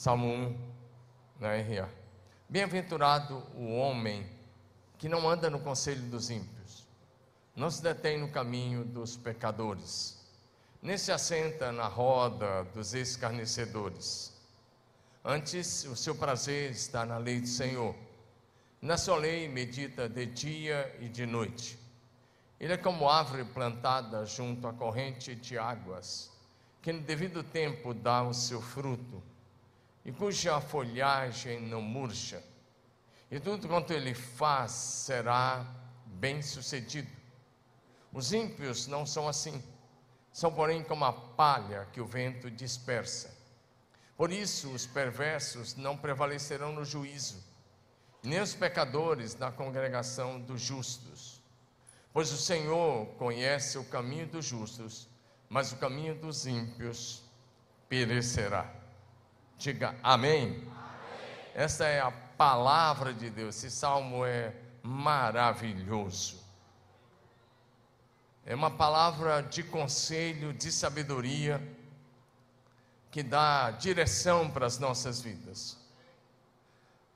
Salmo 1, na RA. Bem-aventurado o homem que não anda no conselho dos ímpios, não se detém no caminho dos pecadores, nem se assenta na roda dos escarnecedores. Antes, o seu prazer está na lei do Senhor. Na sua lei medita de dia e de noite. Ele é como árvore plantada junto à corrente de águas, que no devido tempo dá o seu fruto, e cuja folhagem não murcha. E tudo quanto ele faz será bem sucedido. Os ímpios não são assim, são, porém, como a palha que o vento dispersa. Por isso, os perversos não prevalecerão no juízo, nem os pecadores na congregação dos justos. Pois o Senhor conhece o caminho dos justos, mas o caminho dos ímpios perecerá. Diga amém. amém. Essa é a palavra de Deus. Esse salmo é maravilhoso. É uma palavra de conselho, de sabedoria que dá direção para as nossas vidas.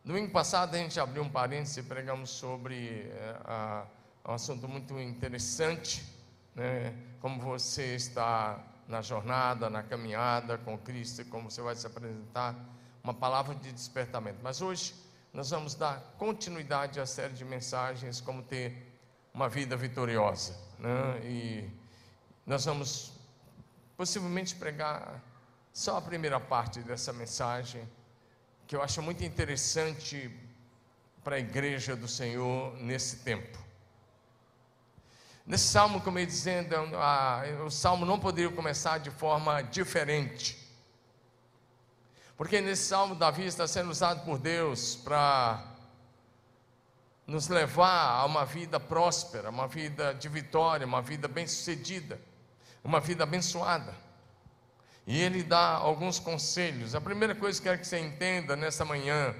Domingo passado a gente abriu um parênteses e pregamos sobre é, um assunto muito interessante, né? como você está na jornada, na caminhada com Cristo como você vai se apresentar, uma palavra de despertamento. Mas hoje nós vamos dar continuidade à série de mensagens como ter uma vida vitoriosa. Né? E nós vamos possivelmente pregar só a primeira parte dessa mensagem, que eu acho muito interessante para a igreja do Senhor nesse tempo. Nesse salmo, como eu dizendo, a, o salmo não poderia começar de forma diferente. Porque nesse salmo, Davi está sendo usado por Deus para nos levar a uma vida próspera, uma vida de vitória, uma vida bem-sucedida, uma vida abençoada. E ele dá alguns conselhos. A primeira coisa que eu quero que você entenda nessa manhã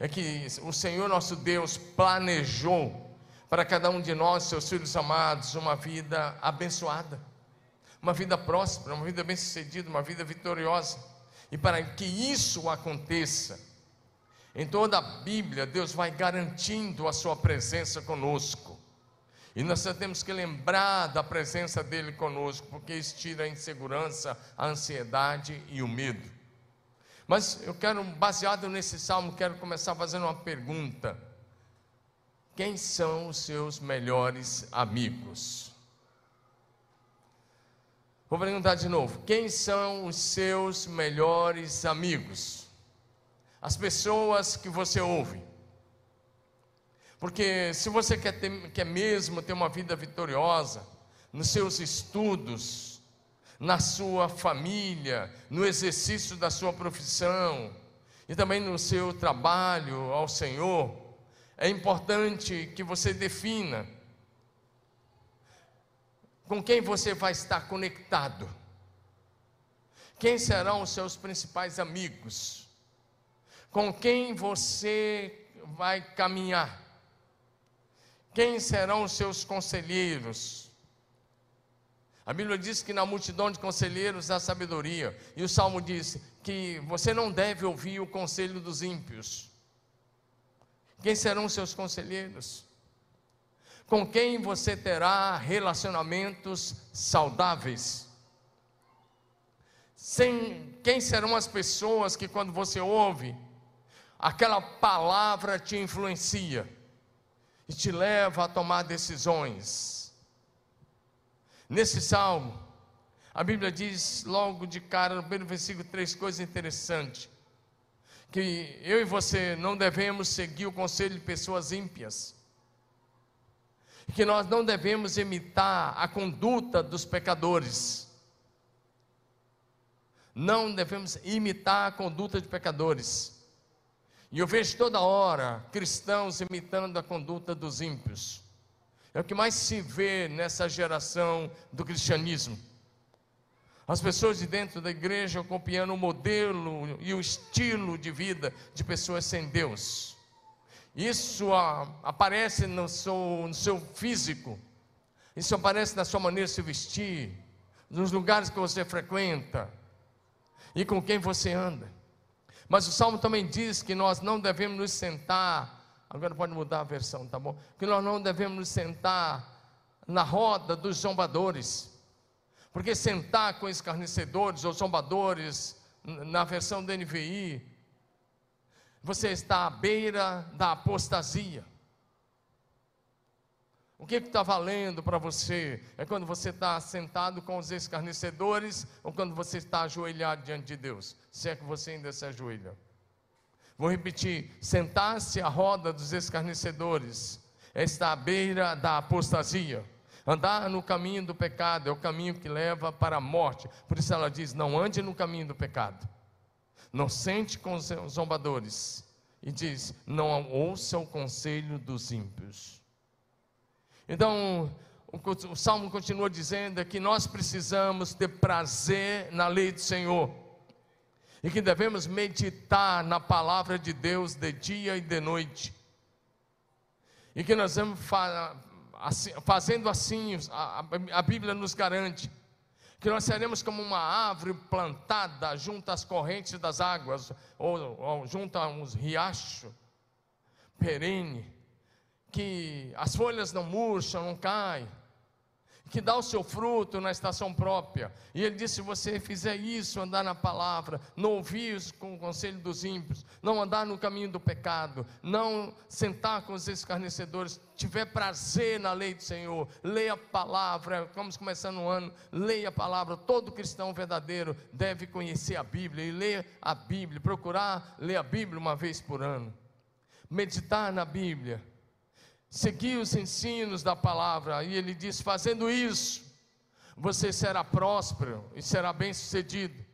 é que o Senhor nosso Deus planejou para cada um de nós, seus filhos amados, uma vida abençoada, uma vida próspera, uma vida bem-sucedida, uma vida vitoriosa. E para que isso aconteça, em toda a Bíblia, Deus vai garantindo a sua presença conosco. E nós temos que lembrar da presença dele conosco, porque isso tira a insegurança, a ansiedade e o medo. Mas eu quero, baseado nesse salmo, quero começar fazendo uma pergunta: Quem são os seus melhores amigos? Vou perguntar de novo: Quem são os seus melhores amigos? As pessoas que você ouve porque se você quer, ter, quer mesmo ter uma vida vitoriosa, nos seus estudos, na sua família, no exercício da sua profissão e também no seu trabalho ao Senhor, é importante que você defina com quem você vai estar conectado. Quem serão os seus principais amigos? Com quem você vai caminhar? Quem serão os seus conselheiros? A Bíblia diz que na multidão de conselheiros há sabedoria. E o Salmo diz que você não deve ouvir o conselho dos ímpios. Quem serão seus conselheiros? Com quem você terá relacionamentos saudáveis? Sem, quem serão as pessoas que, quando você ouve, aquela palavra te influencia? e te leva a tomar decisões. Nesse salmo, a Bíblia diz logo de cara, no primeiro versículo, três coisas interessantes: que eu e você não devemos seguir o conselho de pessoas ímpias, que nós não devemos imitar a conduta dos pecadores, não devemos imitar a conduta de pecadores. E eu vejo toda hora cristãos imitando a conduta dos ímpios. É o que mais se vê nessa geração do cristianismo. As pessoas de dentro da igreja copiando o modelo e o estilo de vida de pessoas sem Deus. Isso aparece no seu, no seu físico, isso aparece na sua maneira de se vestir, nos lugares que você frequenta e com quem você anda. Mas o Salmo também diz que nós não devemos nos sentar, agora pode mudar a versão, tá bom? Que nós não devemos nos sentar na roda dos zombadores. Porque sentar com escarnecedores ou zombadores, na versão da NVI, você está à beira da apostasia. O que está valendo para você? É quando você está sentado com os escarnecedores ou quando você está ajoelhado diante de Deus? Se é que você ainda se ajoelha. Vou repetir: sentar-se à roda dos escarnecedores é estar à beira da apostasia. Andar no caminho do pecado é o caminho que leva para a morte. Por isso ela diz: não ande no caminho do pecado. Não sente com os zombadores. E diz: não ouça o conselho dos ímpios. Então, o, salmo continua dizendo que nós precisamos ter prazer na lei do Senhor e que devemos meditar na palavra de Deus de dia e de noite. E que nós vamos assim, fazendo assim, a, a Bíblia nos garante que nós seremos como uma árvore plantada junto às correntes das águas, ou, ou junto a uns riachos, perene, que as folhas não murcham, não caem, que dá o seu fruto na estação própria. E ele disse: se você fizer isso, andar na palavra, não ouvir com o conselho dos ímpios, não andar no caminho do pecado, não sentar com os escarnecedores, tiver prazer na lei do Senhor, leia a palavra, vamos começando o ano, leia a palavra. Todo cristão verdadeiro deve conhecer a Bíblia e ler a Bíblia, procurar ler a Bíblia uma vez por ano, meditar na Bíblia seguir os ensinos da palavra. E ele diz: fazendo isso, você será próspero e será bem-sucedido.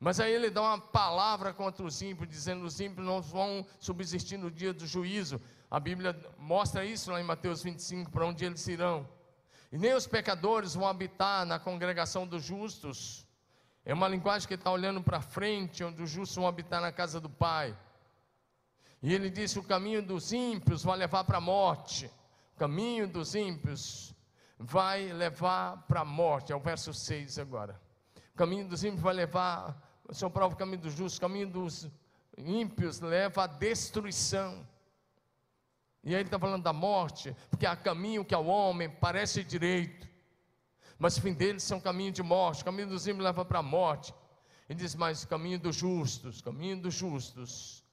Mas aí ele dá uma palavra contra os ímpios, dizendo: os ímpios não vão subsistir no dia do juízo. A Bíblia mostra isso lá em Mateus 25, para onde eles irão. E nem os pecadores vão habitar na congregação dos justos. É uma linguagem que está olhando para frente, onde os justos vão habitar na casa do Pai. E ele disse: O caminho dos ímpios vai levar para a morte. O caminho dos ímpios vai levar para a morte. É o verso 6 agora. O caminho dos ímpios vai levar, Senhor prova o caminho dos justos, o caminho dos ímpios leva à destruição. E aí ele está falando da morte, porque há caminho que ao homem parece direito, mas o fim deles são caminho de morte, o caminho dos ímpios leva para a morte. Ele diz, mas o caminho dos justos, caminho dos justos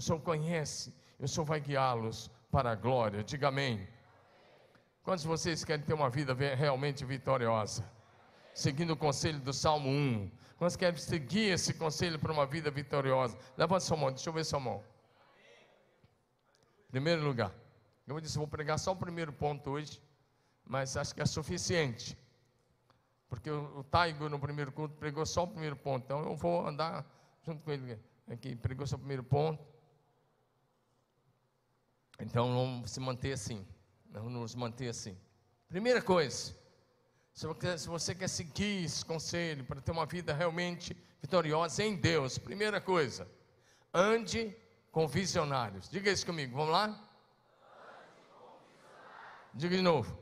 o Senhor conhece e o Senhor vai guiá-los para a glória. Diga amém. Quantos de vocês querem ter uma vida realmente vitoriosa? Seguindo o conselho do Salmo 1. Quantos querem seguir esse conselho para uma vida vitoriosa? Levanta sua mão, deixa eu ver sua mão. Primeiro lugar. Eu disse, vou pregar só o primeiro ponto hoje, mas acho que é suficiente. Porque o, Taigo no primeiro culto pregou só o primeiro ponto. Então eu vou andar junto com ele aqui, pregou só o primeiro ponto. Então vamos se manter assim, vamos nos manter assim. Primeira coisa, se você quer seguir esse conselho para ter uma vida realmente vitoriosa em Deus, primeira coisa, ande com visionários. Diga isso comigo, vamos lá? Diga de novo.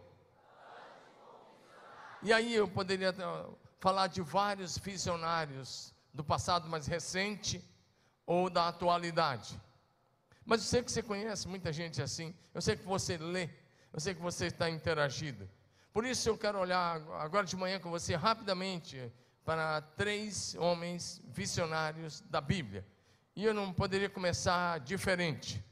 E aí eu poderia falar de vários visionários do passado mais recente ou da atualidade. Mas eu sei que você conhece muita gente assim. Eu sei que você lê. Eu sei que você está interagindo. Por isso eu quero olhar agora de manhã com você rapidamente para três homens visionários da Bíblia. E eu não poderia começar diferente.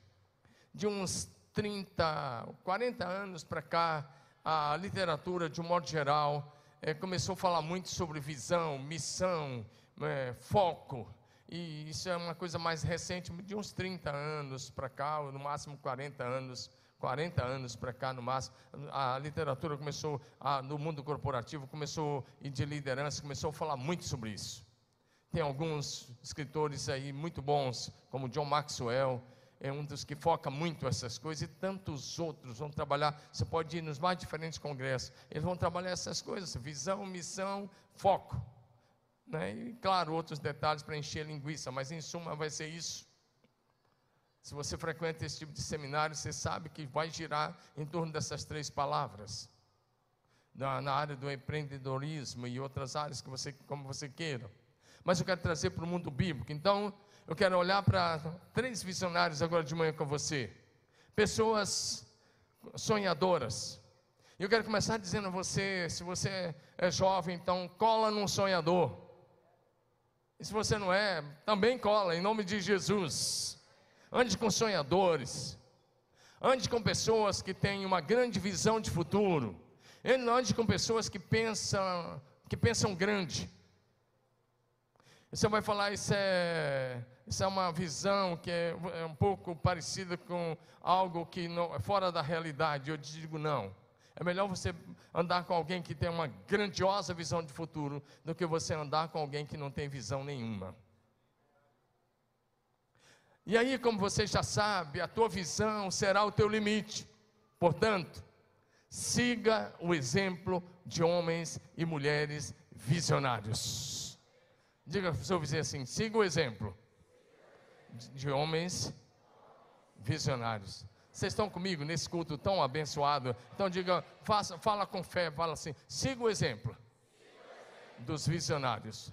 De uns 30, 40 anos para cá, a literatura, de um modo geral, é, começou a falar muito sobre visão, missão, é, foco e isso é uma coisa mais recente, de uns 30 anos para cá, ou no máximo 40 anos, 40 anos para cá no máximo, a literatura começou, a, no mundo corporativo começou, e de liderança, começou a falar muito sobre isso. Tem alguns escritores aí muito bons, como John Maxwell, é um dos que foca muito essas coisas, e tantos outros vão trabalhar. Você pode ir nos mais diferentes congressos, eles vão trabalhar essas coisas: visão, missão, foco. Né? E, claro, outros detalhes para encher linguiça, mas em suma vai ser isso. Se você frequenta esse tipo de seminário, você sabe que vai girar em torno dessas três palavras. Na, na área do empreendedorismo e outras áreas que você, como você queira. Mas eu quero trazer para o mundo bíblico. Então, eu quero olhar para três visionários agora de manhã com você. Pessoas sonhadoras. Eu quero começar dizendo a você: se você é jovem, então cola num sonhador. E se você não é, também cola, em nome de Jesus. Ande com sonhadores. Ande com pessoas que têm uma grande visão de futuro. Ande com pessoas que pensam, que pensam grande. Você vai falar, isso é, isso é uma visão que é, é um pouco parecida com algo que não, é fora da realidade. Eu te digo não. É melhor você andar com alguém que tem uma grandiosa visão de futuro do que você andar com alguém que não tem visão nenhuma. E aí, como você já sabe, a tua visão será o teu limite. Portanto, siga o exemplo de homens e mulheres visionários. Diga para o seu vizinho assim: siga o exemplo de homens visionários. Vocês estão comigo nesse culto tão abençoado? Então diga, faça, fala com fé, fala assim: siga o exemplo dos visionários.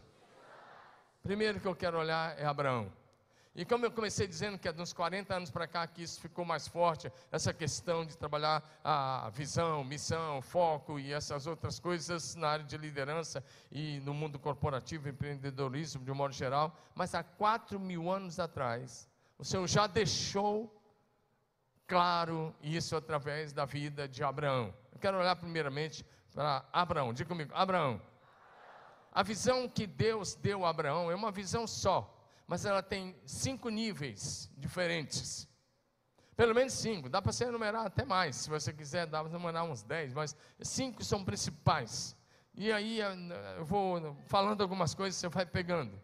Primeiro que eu quero olhar é Abraão. E como eu comecei dizendo que é uns 40 anos para cá que isso ficou mais forte, essa questão de trabalhar a visão, missão, foco e essas outras coisas na área de liderança e no mundo corporativo, empreendedorismo de um modo geral. Mas há 4 mil anos atrás, o Senhor já deixou claro isso através da vida de Abraão. Eu quero olhar primeiramente para Abraão. Diga comigo, Abraão. A visão que Deus deu a Abraão é uma visão só mas ela tem cinco níveis diferentes. Pelo menos cinco, dá para você enumerar até mais, se você quiser, dá para enumerar uns dez, mas cinco são principais. E aí eu vou falando algumas coisas, você vai pegando.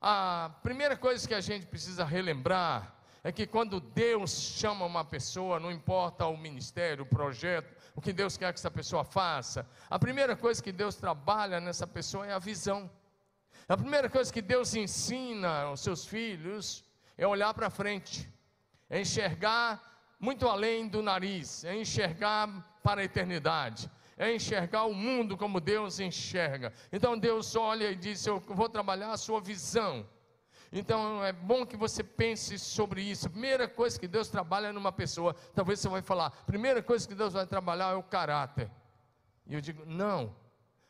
A primeira coisa que a gente precisa relembrar é que quando Deus chama uma pessoa, não importa o ministério, o projeto, o que Deus quer que essa pessoa faça, a primeira coisa que Deus trabalha nessa pessoa é a visão. A primeira coisa que Deus ensina aos seus filhos é olhar para frente, é enxergar muito além do nariz, é enxergar para a eternidade, é enxergar o mundo como Deus enxerga. Então Deus olha e diz: Eu vou trabalhar a sua visão. Então é bom que você pense sobre isso. Primeira coisa que Deus trabalha numa pessoa, talvez você vai falar, primeira coisa que Deus vai trabalhar é o caráter. E eu digo, não.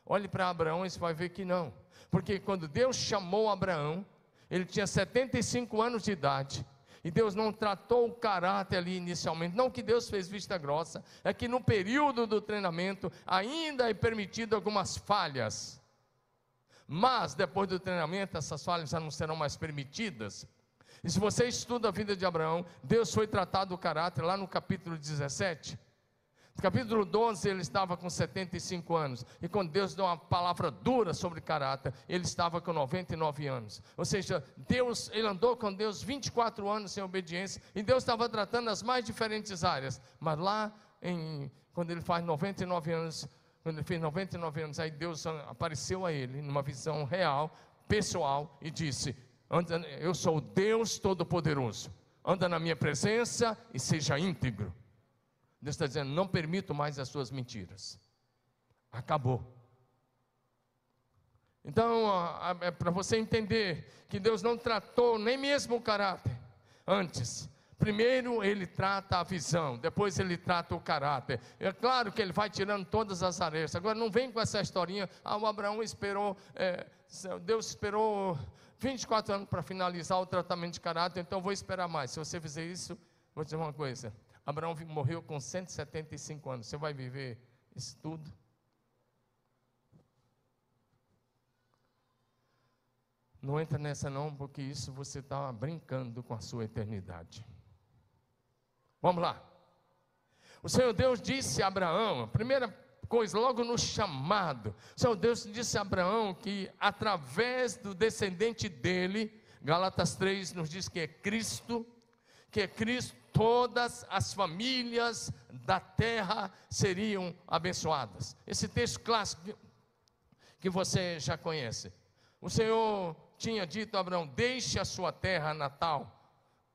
Olhe para Abraão e você vai ver que não. Porque quando Deus chamou Abraão, ele tinha 75 anos de idade. E Deus não tratou o caráter ali inicialmente. Não que Deus fez vista grossa, é que no período do treinamento ainda é permitido algumas falhas. Mas depois do treinamento, essas falhas já não serão mais permitidas. E se você estuda a vida de Abraão, Deus foi tratado o caráter lá no capítulo 17. No capítulo 12, ele estava com 75 anos. E quando Deus deu uma palavra dura sobre caráter, ele estava com 99 anos. Ou seja, Deus, ele andou com Deus 24 anos sem obediência. E Deus estava tratando as mais diferentes áreas. Mas lá, em, quando ele faz 99 anos, quando ele fez 99 anos, aí Deus apareceu a ele numa visão real, pessoal, e disse: Eu sou o Deus Todo-Poderoso. Anda na minha presença e seja íntegro. Deus está dizendo: não permito mais as suas mentiras. Acabou. Então, é para você entender que Deus não tratou nem mesmo o caráter antes. Primeiro ele trata a visão, depois ele trata o caráter. É claro que ele vai tirando todas as arestas. Agora não vem com essa historinha. Ah, o Abraão esperou, é, Deus esperou 24 anos para finalizar o tratamento de caráter, então vou esperar mais. Se você fizer isso, vou dizer uma coisa: Abraão morreu com 175 anos. Você vai viver isso tudo? Não entra nessa não, porque isso você está brincando com a sua eternidade. Vamos lá. O Senhor Deus disse a Abraão, a primeira coisa, logo no chamado, o Senhor Deus disse a Abraão que através do descendente dele, Galatas 3 nos diz que é Cristo, que é Cristo, todas as famílias da terra seriam abençoadas. Esse texto clássico que você já conhece. O Senhor tinha dito a Abraão: deixe a sua terra natal,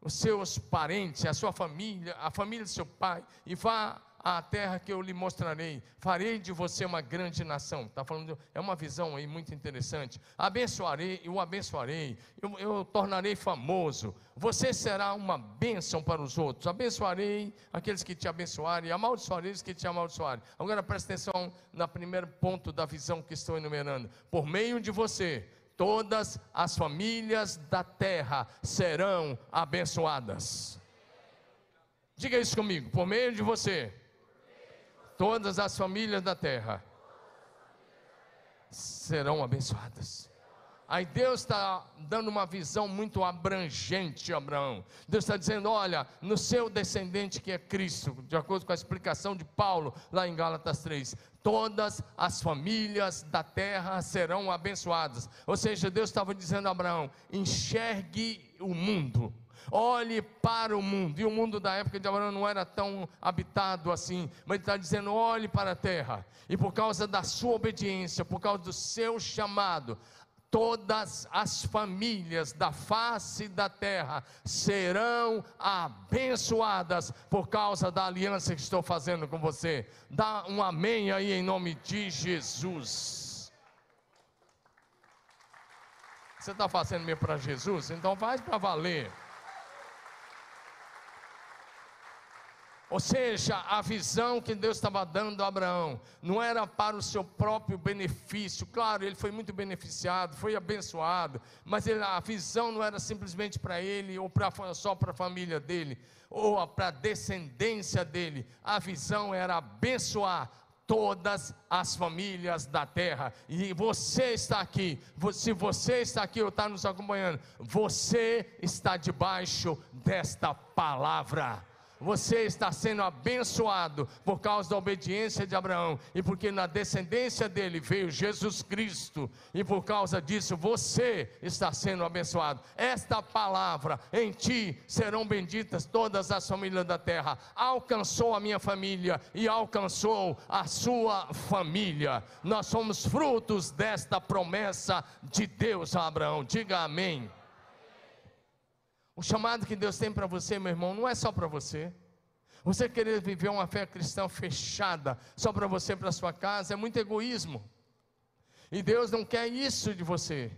os seus parentes, a sua família, a família do seu pai, e vá a terra que eu lhe mostrarei, farei de você uma grande nação. Está falando, é uma visão aí muito interessante. Abençoarei, eu abençoarei, eu, eu tornarei famoso. Você será uma bênção para os outros. Abençoarei aqueles que te abençoarem, amaldiçoarei os que te amaldiçoarem. Agora preste atenção no primeiro ponto da visão que estou enumerando. Por meio de você, todas as famílias da terra serão abençoadas. Diga isso comigo, por meio de você, todas as famílias da terra serão abençoadas. Aí Deus está dando uma visão muito abrangente a Abraão. Deus está dizendo: olha, no seu descendente que é Cristo, de acordo com a explicação de Paulo lá em Gálatas 3, todas as famílias da terra serão abençoadas. Ou seja, Deus estava dizendo a Abraão: enxergue o mundo olhe para o mundo. E o mundo da época de Abraão não era tão habitado assim, mas ele está dizendo: olhe para a terra. E por causa da sua obediência, por causa do seu chamado, todas as famílias da face da terra serão abençoadas por causa da aliança que estou fazendo com você. Dá um amém aí em nome de Jesus. Você está fazendo meio para Jesus? Então faz para valer. Ou seja, a visão que Deus estava dando a Abraão não era para o seu próprio benefício. Claro, ele foi muito beneficiado, foi abençoado, mas ele, a visão não era simplesmente para ele ou pra, só para a família dele ou para a descendência dele. A visão era abençoar todas as famílias da terra. E você está aqui, se você está aqui ou está nos acompanhando, você está debaixo desta palavra. Você está sendo abençoado por causa da obediência de Abraão e porque na descendência dele veio Jesus Cristo e por causa disso você está sendo abençoado. Esta palavra em ti serão benditas todas as famílias da terra. Alcançou a minha família e alcançou a sua família. Nós somos frutos desta promessa de Deus a Abraão. Diga amém. O chamado que Deus tem para você, meu irmão, não é só para você. Você querer viver uma fé cristã fechada só para você, para sua casa, é muito egoísmo. E Deus não quer isso de você.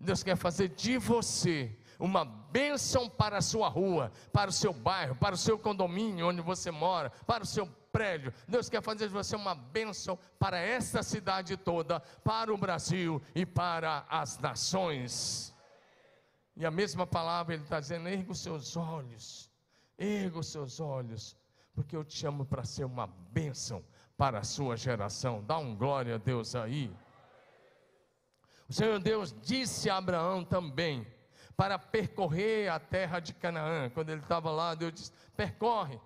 Deus quer fazer de você uma bênção para a sua rua, para o seu bairro, para o seu condomínio onde você mora, para o seu prédio. Deus quer fazer de você uma bênção para esta cidade toda, para o Brasil e para as nações. E a mesma palavra ele está dizendo: erga os seus olhos, erga os seus olhos, porque eu te chamo para ser uma bênção para a sua geração. Dá um glória a Deus aí. O Senhor Deus disse a Abraão também para percorrer a terra de Canaã. Quando ele estava lá, Deus disse: percorre,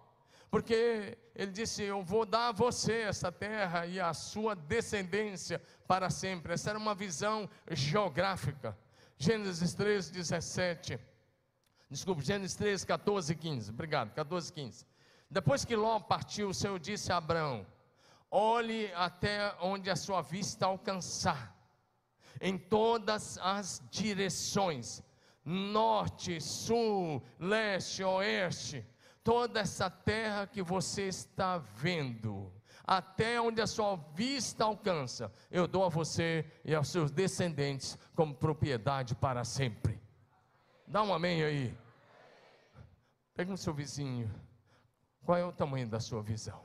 porque ele disse: Eu vou dar a você essa terra e a sua descendência para sempre. Essa era uma visão geográfica. Gênesis 3, 17. Desculpe, Gênesis 3, 14 e 15. Obrigado, 14 e 15. Depois que Ló partiu, o Senhor disse a Abraão: Olhe até onde a sua vista alcançar, em todas as direções norte, sul, leste, oeste toda essa terra que você está vendo até onde a sua vista alcança, eu dou a você e aos seus descendentes como propriedade para sempre. Dá um amém aí. Pega o seu vizinho. Qual é o tamanho da sua visão?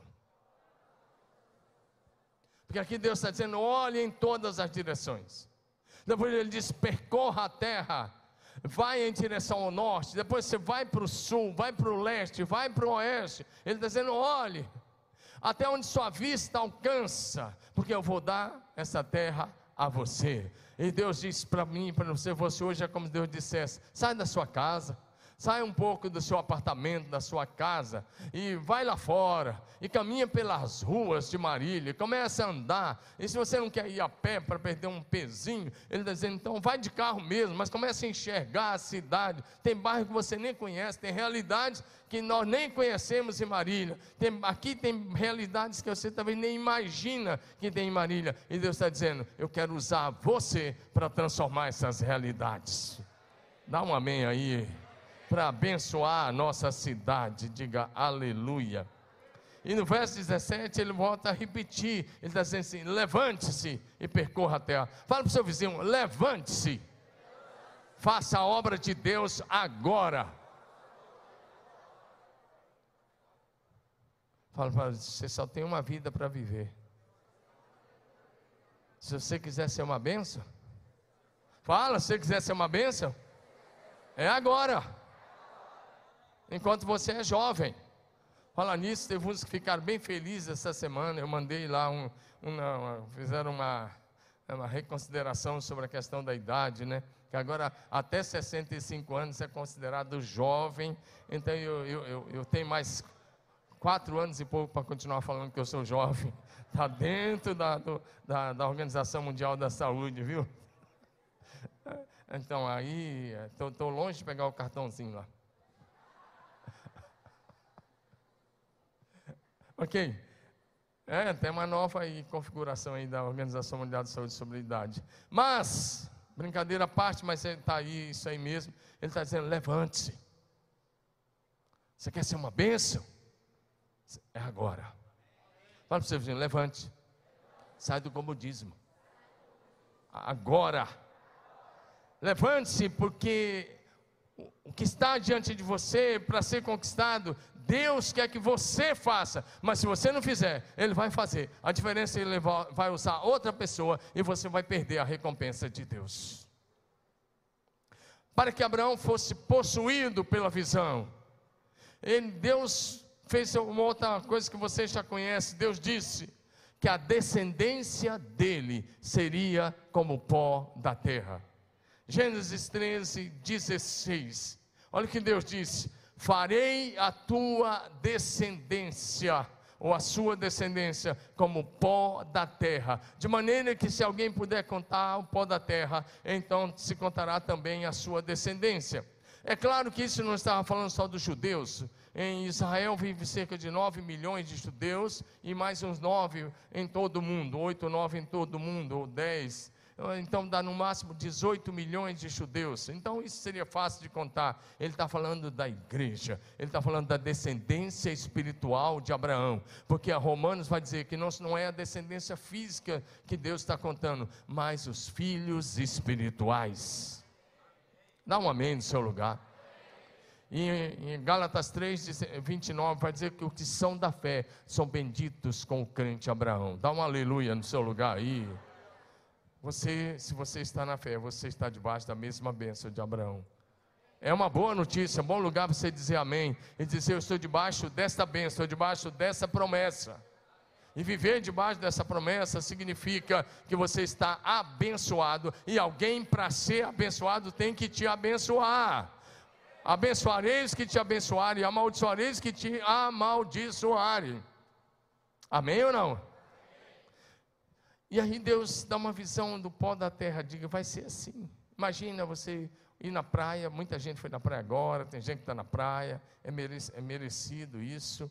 Porque aqui Deus está dizendo: olhe em todas as direções. Depois ele diz: percorra a terra vai em direção ao norte, depois você vai para o sul, vai para o leste, vai para o oeste. Ele está dizendo: olhe, até onde sua vista alcança, porque eu vou dar essa terra a você. E Deus disse para mim, para você, você hoje é como Deus dissesse: sai da sua casa Sai um pouco do seu apartamento, da sua casa e vai lá fora e caminha pelas ruas de Marília, começa a andar. E se você não quer ir a pé para perder um pezinho, ele está dizendo, então vai de carro mesmo, mas comece a enxergar a cidade. Tem bairro que você nem conhece, tem realidades que nós nem conhecemos em Marília. Tem, aqui tem realidades que você também nem imagina que tem em Marília. E Deus está dizendo, eu quero usar você para transformar essas realidades. Dá um amém aí para abençoar a nossa cidade. Diga aleluia. E no verso 17 ele volta a repetir. Ele está dizendo assim: levante-se e percorra a terra. Fala para o seu vizinho: levante-se. Faça a obra de Deus agora. Fala para você só tem uma vida para viver. Se você quiser ser uma benção, fala, se você quiser ser uma benção, é agora. Enquanto você é jovem. Fala nisso, teve uns que ficaram bem felizes essa semana. Eu mandei lá um, fizeram uma, uma reconsideração sobre a questão da idade, né? Que agora até 65 anos é considerado jovem. Então eu, eu, eu, eu tenho mais quatro anos e pouco para continuar falando que eu sou jovem. Está dentro da, do, da, da Organização Mundial da Saúde, viu? Então aí, estou longe de pegar o cartãozinho lá. Ok. É, tem uma nova aí, configuração aí da Organização Mundial de Saúde sobre idade. Mas, brincadeira à parte, mas está aí, isso aí mesmo. Ele está dizendo: levante-se. Você quer ser uma bênção? É agora. Fala para o seu vizinho: levante. Sai do comodismo. Agora. Levante-se, porque o que está diante de você para ser conquistado Deus quer que você faça, mas se você não fizer, Ele vai fazer. A diferença é que Ele vai usar outra pessoa e você vai perder a recompensa de Deus. Para que Abraão fosse possuído pela visão, ele, Deus fez uma outra coisa que você já conhece. Deus disse que a descendência dele seria como o pó da terra. Gênesis 13, 16. Olha o que Deus disse farei a tua descendência, ou a sua descendência, como pó da terra, de maneira que se alguém puder contar o pó da terra, então se contará também a sua descendência. É claro que isso não estava falando só dos judeus. Em Israel vive cerca de 9 milhões de judeus e mais uns 9 em todo o mundo, 8, 9 em todo o mundo, ou 10 então dá no máximo 18 milhões de judeus. Então isso seria fácil de contar. Ele está falando da igreja, ele está falando da descendência espiritual de Abraão, porque a Romanos vai dizer que não, não é a descendência física que Deus está contando, mas os filhos espirituais. Dá um amém no seu lugar. E em Gálatas 3, 29, vai dizer que os que são da fé são benditos com o crente Abraão. Dá um aleluia no seu lugar aí. Você, se você está na fé, você está debaixo da mesma bênção de Abraão. É uma boa notícia, um bom lugar para você dizer amém e dizer: Eu estou debaixo desta bênção, debaixo dessa promessa. E viver debaixo dessa promessa significa que você está abençoado e alguém para ser abençoado tem que te abençoar. Abençoareis que te abençoarem, amaldiçoareis que te amaldiçoarem. Amém ou não? E aí Deus dá uma visão do pó da terra, diga, vai ser assim. Imagina você ir na praia, muita gente foi na praia agora, tem gente que está na praia, é, merecido, é merecido isso,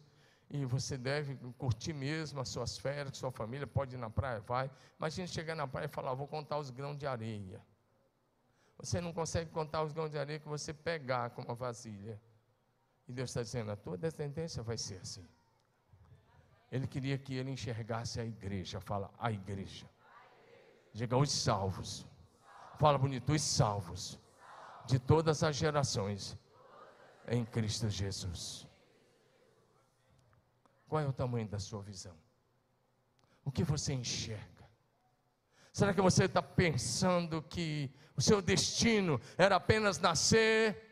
e você deve curtir mesmo as suas férias, sua família pode ir na praia, vai. Imagina chegar na praia e falar, vou contar os grãos de areia. Você não consegue contar os grãos de areia que você pegar com uma vasilha. E Deus está dizendo, a tua descendência vai ser assim. Ele queria que ele enxergasse a igreja. Fala, a igreja. Diga os salvos. Fala bonito, os salvos. De todas as gerações. Em Cristo Jesus. Qual é o tamanho da sua visão? O que você enxerga? Será que você está pensando que o seu destino era apenas nascer?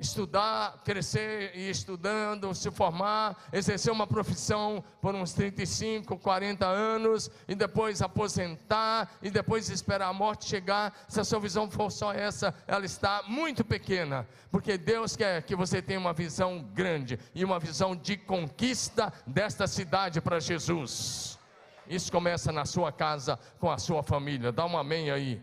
Estudar, crescer e estudando, se formar, exercer uma profissão por uns 35, 40 anos e depois aposentar e depois esperar a morte chegar. Se a sua visão for só essa, ela está muito pequena, porque Deus quer que você tenha uma visão grande e uma visão de conquista desta cidade para Jesus. Isso começa na sua casa com a sua família. Dá um amém aí.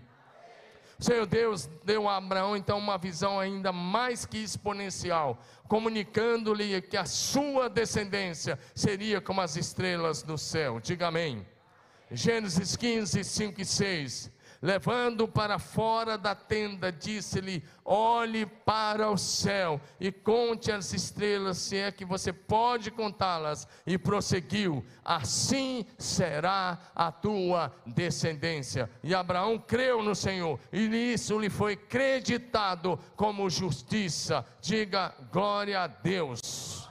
Senhor Deus deu a Abraão então uma visão ainda mais que exponencial, comunicando-lhe que a sua descendência seria como as estrelas do céu. Diga amém. Gênesis 15, 5 e 6. Levando para fora da tenda, disse-lhe: Olhe para o céu e conte as estrelas, se é que você pode contá-las. E prosseguiu: Assim será a tua descendência. E Abraão creu no Senhor, e nisso lhe foi creditado como justiça. Diga glória a Deus.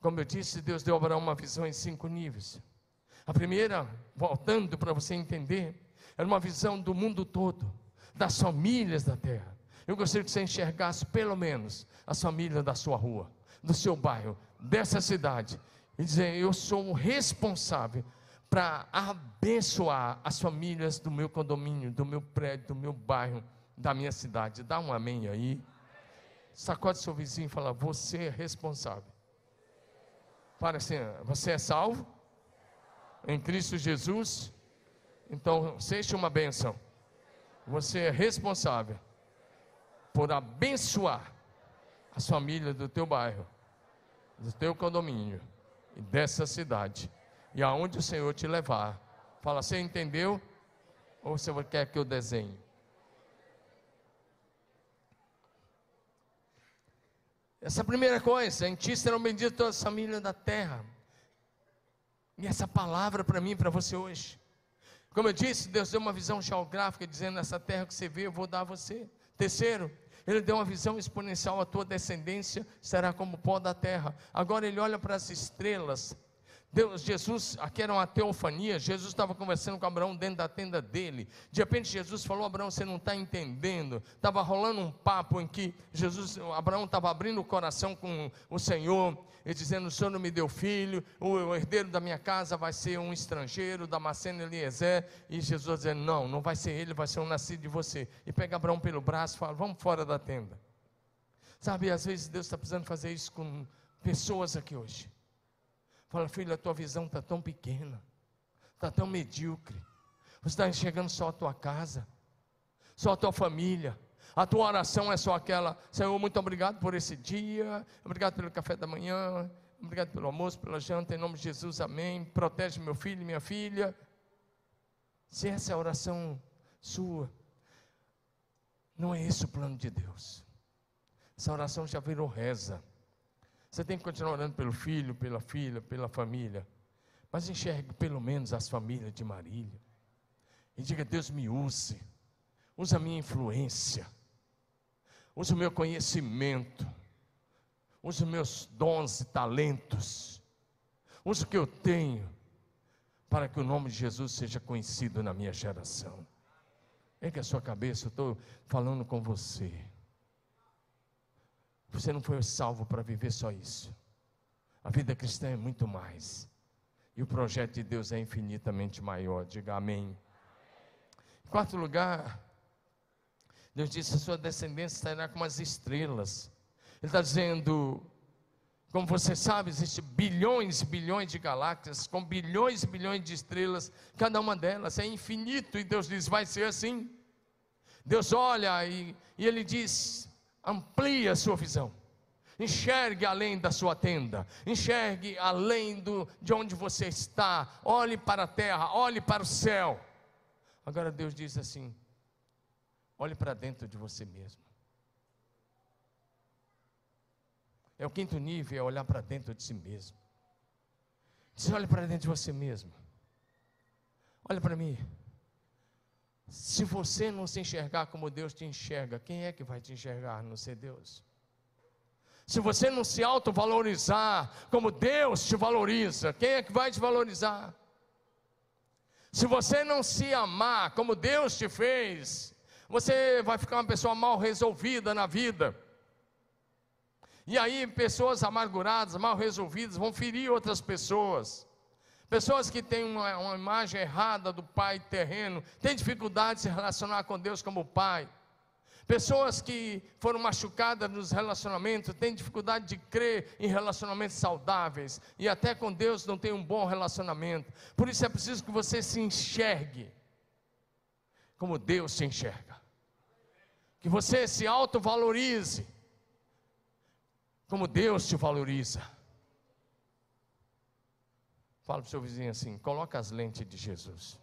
Como eu disse, Deus deu a Abraão uma visão em cinco níveis. A primeira, voltando para você entender, era uma visão do mundo todo, das famílias da terra. Eu gostaria que você enxergasse pelo menos as famílias da sua rua, do seu bairro, dessa cidade, e dizer: Eu sou responsável para abençoar as famílias do meu condomínio, do meu prédio, do meu bairro, da minha cidade. Dá um amém aí. Sacode seu vizinho e fala: Você é responsável. Para assim, você é salvo? Em Cristo Jesus, então seja uma bênção. Você é responsável por abençoar as famílias do teu bairro, do teu condomínio e dessa cidade. E aonde o Senhor te levar. Fala, você entendeu? Ou você quer que eu desenhe? Essa primeira coisa, em ti serão benditas todas as famílias da terra. E essa palavra para mim e para você hoje. Como eu disse, Deus deu uma visão geográfica, dizendo: essa terra que você vê, eu vou dar a você. Terceiro, Ele deu uma visão exponencial, a tua descendência será como o pó da terra. Agora Ele olha para as estrelas Deus, Jesus, aqui era uma teofania, Jesus estava conversando com Abraão dentro da tenda dele. De repente Jesus falou: Abraão, você não está entendendo. Estava rolando um papo em que Jesus, Abraão estava abrindo o coração com o Senhor e dizendo: O Senhor não me deu filho, o herdeiro da minha casa vai ser um estrangeiro, Damasceno Eliezer. E Jesus dizendo: Não, não vai ser ele, vai ser um nascido de você. E pega Abraão pelo braço e fala: Vamos fora da tenda. Sabe, às vezes Deus está precisando fazer isso com pessoas aqui hoje Fala, filho, a tua visão está tão pequena, está tão medíocre. Você está enxergando só a tua casa, só a tua família. A tua oração é só aquela, Senhor, muito obrigado por esse dia, obrigado pelo café da manhã, obrigado pelo almoço, pela janta, em nome de Jesus, amém. Protege meu filho e minha filha. Se essa é a oração sua, não é esse o plano de Deus. Essa oração já virou reza. Você tem que continuar orando pelo filho, pela filha, pela família. Mas enxergue pelo menos as famílias de Marília. E diga: Deus me use. Usa a minha influência. Usa o meu conhecimento. Usa os meus dons e talentos. Usa o que eu tenho. Para que o nome de Jesus seja conhecido na minha geração. Ergue a sua cabeça, eu estou falando com você. Você não foi salvo para viver só isso. A vida cristã é muito mais. E o projeto de Deus é infinitamente maior. Diga amém. Em quarto lugar, Deus disse: a sua descendência estará como as estrelas. Ele está dizendo, como você sabe, existem bilhões e bilhões de galáxias, com bilhões e bilhões de estrelas, cada uma delas é infinito, e Deus diz: vai ser assim. Deus olha e, e Ele diz: amplie a sua visão. Enxergue além da sua tenda, enxergue além do, de onde você está, olhe para a terra, olhe para o céu. Agora Deus diz assim: olhe para dentro de você mesmo. É o quinto nível, é olhar para dentro de si mesmo. Diz, olhe para dentro de você mesmo. Olha para mim. Se você não se enxergar como Deus te enxerga, quem é que vai te enxergar não ser Deus? Se você não se autovalorizar como Deus te valoriza, quem é que vai te valorizar? Se você não se amar como Deus te fez, você vai ficar uma pessoa mal resolvida na vida. E aí, pessoas amarguradas, mal resolvidas, vão ferir outras pessoas. Pessoas que têm uma, uma, imagem errada do pai terreno, têm dificuldade de se relacionar com Deus como pai. Pessoas que foram machucadas nos relacionamentos, têm dificuldade de crer em relacionamentos saudáveis, e até com Deus não tem um bom relacionamento. Por isso é preciso que você se enxergue como Deus se enxerga. Que você se autovalorize como Deus te valoriza. Fala para o seu vizinho assim: coloca as lentes de Jesus.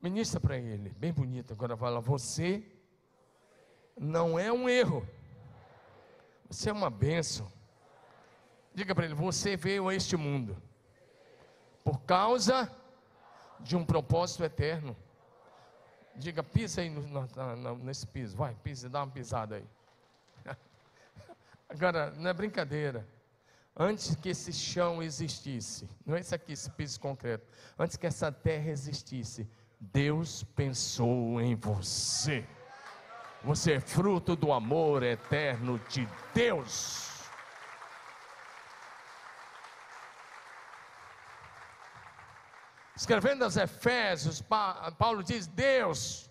Ministra para ele, bem bonito. Agora fala: você não é um erro, você é uma bênção. Diga para ele: você veio a este mundo por causa de um propósito eterno. Diga, pisa aí no, no, nesse piso, vai, pisa, dá uma pisada aí. Agora, não é brincadeira. Antes que esse chão existisse, não é esse aqui, esse piso concreto, antes que essa terra existisse, Deus pensou em você. Você é fruto do amor eterno de Deus. Escrevendo aos Efésios, Paulo diz: Deus,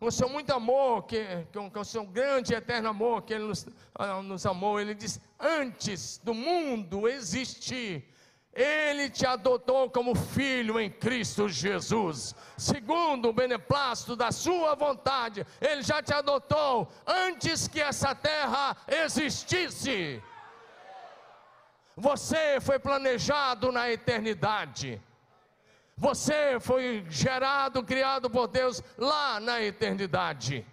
o seu muito amor, que, com, com o seu grande e eterno amor que Ele nos, ah, nos amou, Ele diz: Antes do mundo existir, ele te adotou como filho em Cristo Jesus, segundo o beneplácito da Sua vontade, Ele já te adotou antes que essa terra existisse. Você foi planejado na eternidade. Você foi gerado, criado por Deus lá na eternidade.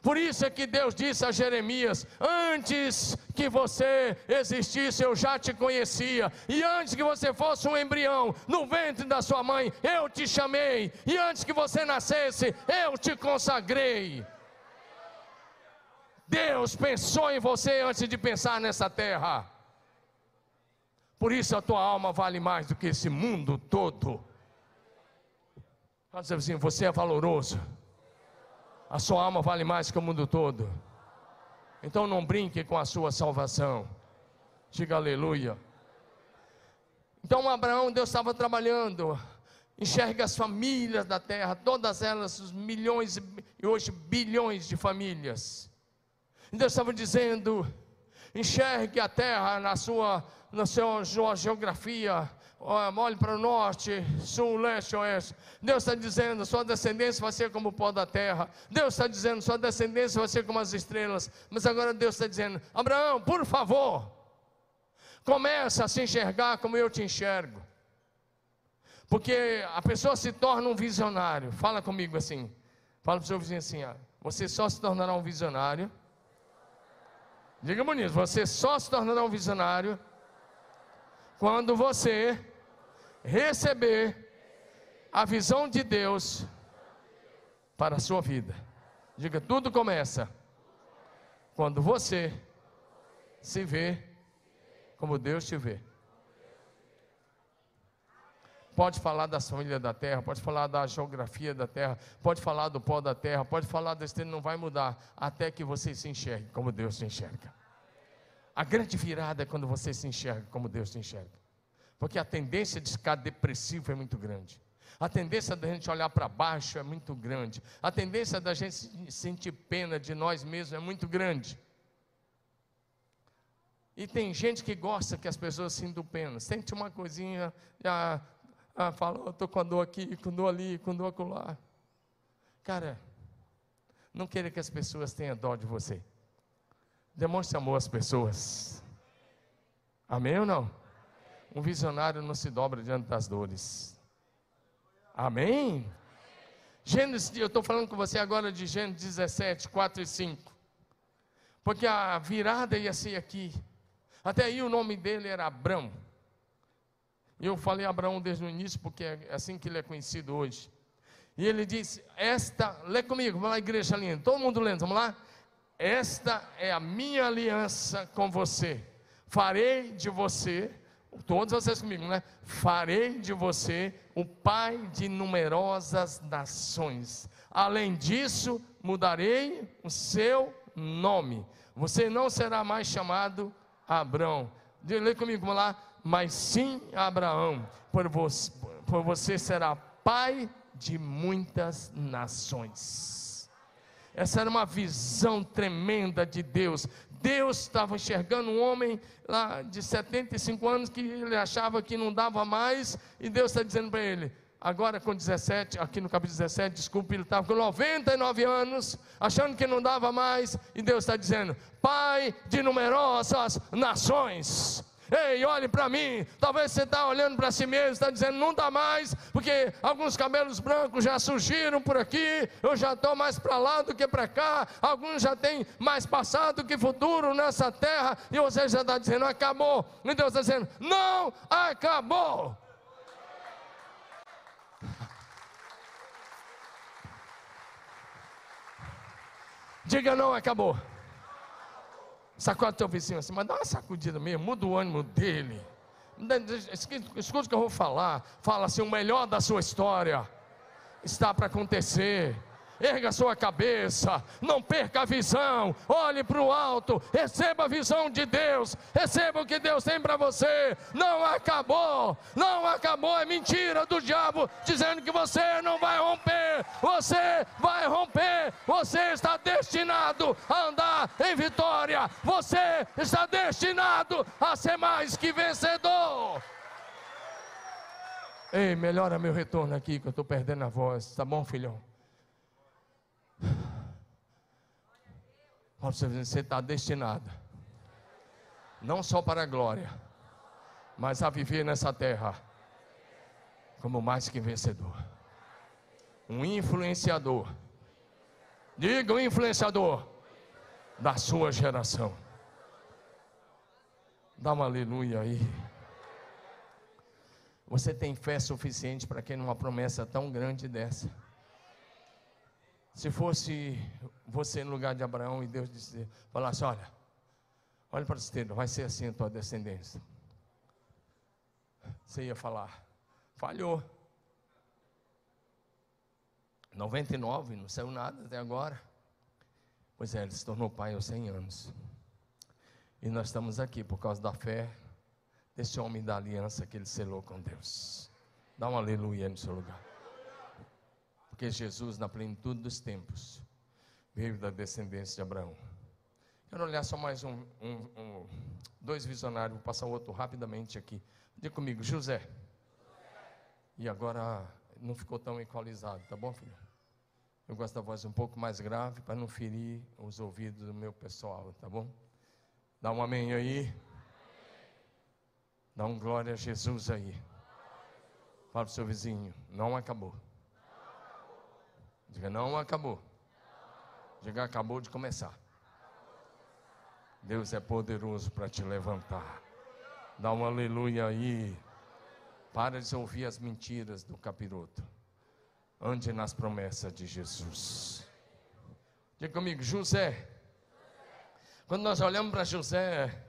Por isso é que Deus disse a Jeremias: Antes que você existisse, eu já te conhecia, e antes que você fosse um embrião no ventre da sua mãe, eu te chamei, e antes que você nascesse, eu te consagrei. Deus pensou em você antes de pensar nessa terra. Por isso a tua alma vale mais do que esse mundo todo. Fala assim, você é valoroso. A sua alma vale mais que o mundo todo. Então não brinque com a sua salvação. Diga aleluia. Então Abraão, Deus estava trabalhando. Enxerga as famílias da terra, todas elas, os milhões e hoje bilhões de famílias. E Deus estava dizendo: enxergue a terra na sua, na sua geografia, olhe para o norte, sul, leste, oeste. Deus está dizendo: sua descendência vai ser como o pó da terra. Deus está dizendo: sua descendência vai ser como as estrelas. Mas agora Deus está dizendo: Abraão, por favor, começa a se enxergar como eu te enxergo. Porque a pessoa se torna um visionário. Fala comigo assim. Fala para o seu vizinho assim: ó, você só se tornará um visionário. Diga bonito, você só se tornará um visionário quando você receber a visão de Deus para a sua vida. Diga, tudo começa quando você se vê como Deus te vê. Pode falar das famílias da terra, pode falar da geografia da terra, pode falar do pó da terra, pode falar da estrela, não vai mudar até que você se enxergue como Deus te enxerga. A grande virada é quando você se enxerga como Deus te enxerga. Porque a tendência de ficar depressivo é muito grande. A tendência da gente olhar para baixo é muito grande. A tendência da gente sentir pena de nós mesmos é muito grande. E tem gente que gosta que as pessoas sintam pena. Sente uma coisinha, já ah, fala, estou com a dor aqui, com dor ali, com dor acolá. Cara, não queira que as pessoas tenham dó de você. Demonstre amor às pessoas. Amém ou não? Um visionário não se dobra diante das dores. Amém? Gênesis, eu estou falando com você agora de Gênesis 17, 4 e 5. Porque a virada ia ser aqui. Até aí o nome dele era Abrão. Eu falei Abraão desde o início, porque é assim que ele é conhecido hoje. E ele disse: Esta, lê comigo, vamos lá, igreja linda, todo mundo lendo, vamos lá? Esta é a minha aliança com você. Farei de você todos vocês comigo, né? Farei de você o pai de numerosas nações. Além disso, mudarei o seu nome. Você não será mais chamado Abrão. Lê comigo, vamos lá. Mas sim Abraão, por você, por você será pai de muitas nações. Essa era uma visão tremenda de Deus. Deus estava enxergando um homem lá de 75 anos que ele achava que não dava mais, e Deus está dizendo para ele: agora com 17, aqui no capítulo 17, desculpe, ele estava com 99 anos, achando que não dava mais, e Deus está dizendo: Pai de numerosas nações. Ei, olhe para mim. Talvez você está olhando para si mesmo, está dizendo, não dá mais, porque alguns cabelos brancos já surgiram por aqui, eu já estou mais para lá do que para cá, alguns já têm mais passado que futuro nessa terra, e você já está dizendo, acabou. E Deus está dizendo, não acabou. Diga não, acabou. Sacode teu vizinho assim, mas dá uma sacudida mesmo, muda o ânimo dele. Escuta o que eu vou falar. Fala assim: o melhor da sua história está para acontecer erga sua cabeça, não perca a visão, olhe para o alto, receba a visão de Deus, receba o que Deus tem para você. Não acabou, não acabou, é mentira do diabo dizendo que você não vai romper, você vai romper, você está destinado a andar em vitória, você está destinado a ser mais que vencedor. Ei, melhora meu retorno aqui, que eu estou perdendo a voz. Tá bom, filhão? Você está destinado, não só para a glória, mas a viver nessa terra como mais que vencedor. Um influenciador. Diga um influenciador da sua geração. Dá uma aleluia aí. Você tem fé suficiente para que numa promessa tão grande dessa? Se fosse você no lugar de Abraão e Deus disse, falasse: Olha, olha para o esteiro, vai ser assim a tua descendência. Você ia falar: Falhou. 99, não saiu nada até agora. Pois é, ele se tornou pai aos 100 anos. E nós estamos aqui por causa da fé desse homem da aliança que ele selou com Deus. Dá um aleluia no seu lugar. Porque Jesus, na plenitude dos tempos, veio da descendência de Abraão. Quero olhar só mais um, um, um dois visionários, vou passar outro rapidamente aqui. Diga comigo, José. José. E agora não ficou tão equalizado, tá bom, filho? Eu gosto da voz um pouco mais grave para não ferir os ouvidos do meu pessoal, tá bom? Dá um amém aí. Dá um glória a Jesus aí. Fala para o seu vizinho, não acabou. Diga, não acabou. Diga, acabou de começar. Deus é poderoso para te levantar. Dá um aleluia aí. Para de ouvir as mentiras do capiroto. Ande nas promessas de Jesus. Diga comigo, José. Quando nós olhamos para José,